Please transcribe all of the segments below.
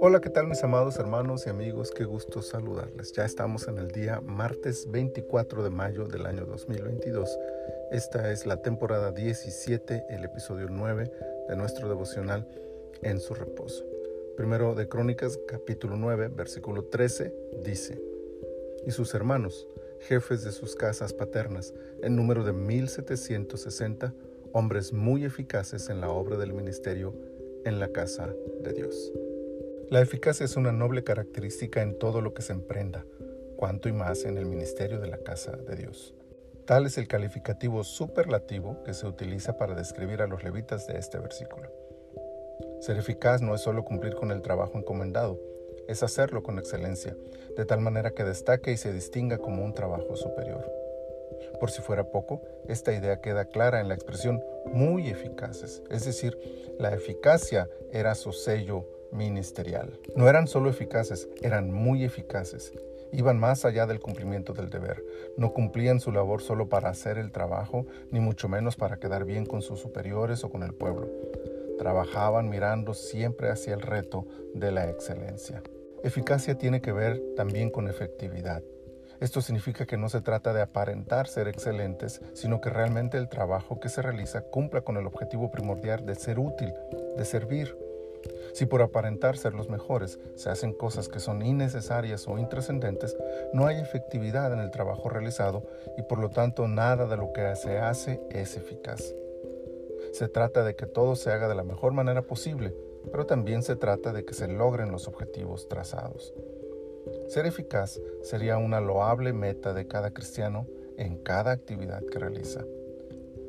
Hola, ¿qué tal mis amados hermanos y amigos? Qué gusto saludarles. Ya estamos en el día martes 24 de mayo del año 2022. Esta es la temporada 17, el episodio 9 de nuestro devocional En su reposo. Primero de Crónicas, capítulo 9, versículo 13, dice, Y sus hermanos, jefes de sus casas paternas, en número de 1760, hombres muy eficaces en la obra del ministerio en la casa de Dios. La eficacia es una noble característica en todo lo que se emprenda, cuanto y más en el ministerio de la casa de Dios. Tal es el calificativo superlativo que se utiliza para describir a los levitas de este versículo. Ser eficaz no es solo cumplir con el trabajo encomendado, es hacerlo con excelencia, de tal manera que destaque y se distinga como un trabajo superior. Por si fuera poco, esta idea queda clara en la expresión muy eficaces, es decir, la eficacia era su sello ministerial. No eran solo eficaces, eran muy eficaces. Iban más allá del cumplimiento del deber. No cumplían su labor solo para hacer el trabajo, ni mucho menos para quedar bien con sus superiores o con el pueblo. Trabajaban mirando siempre hacia el reto de la excelencia. Eficacia tiene que ver también con efectividad. Esto significa que no se trata de aparentar ser excelentes, sino que realmente el trabajo que se realiza cumpla con el objetivo primordial de ser útil, de servir. Si por aparentar ser los mejores se hacen cosas que son innecesarias o intrascendentes, no hay efectividad en el trabajo realizado y por lo tanto nada de lo que se hace es eficaz. Se trata de que todo se haga de la mejor manera posible, pero también se trata de que se logren los objetivos trazados. Ser eficaz sería una loable meta de cada cristiano en cada actividad que realiza.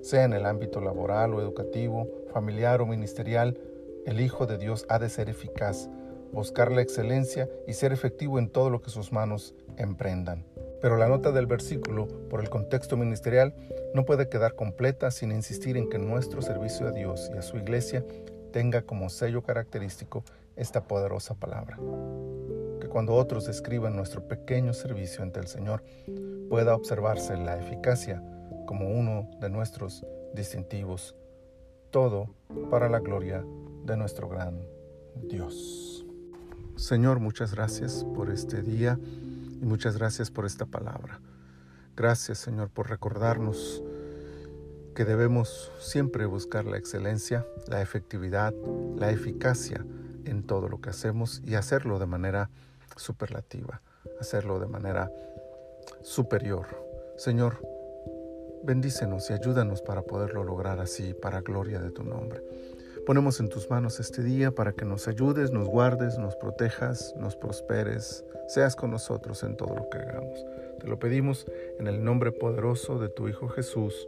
Sea en el ámbito laboral o educativo, familiar o ministerial, el Hijo de Dios ha de ser eficaz, buscar la excelencia y ser efectivo en todo lo que sus manos emprendan. Pero la nota del versículo, por el contexto ministerial, no puede quedar completa sin insistir en que nuestro servicio a Dios y a su iglesia tenga como sello característico esta poderosa palabra. Que cuando otros describan nuestro pequeño servicio ante el Señor, pueda observarse la eficacia como uno de nuestros distintivos. Todo para la gloria de nuestro gran Dios. Señor, muchas gracias por este día y muchas gracias por esta palabra. Gracias, Señor, por recordarnos que debemos siempre buscar la excelencia, la efectividad, la eficacia en todo lo que hacemos y hacerlo de manera superlativa, hacerlo de manera superior. Señor, bendícenos y ayúdanos para poderlo lograr así, para gloria de tu nombre. Ponemos en tus manos este día para que nos ayudes, nos guardes, nos protejas, nos prosperes, seas con nosotros en todo lo que hagamos. Te lo pedimos en el nombre poderoso de tu Hijo Jesús.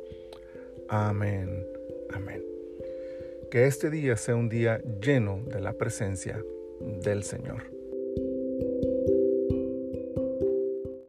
Amén. Amén. Que este día sea un día lleno de la presencia del Señor.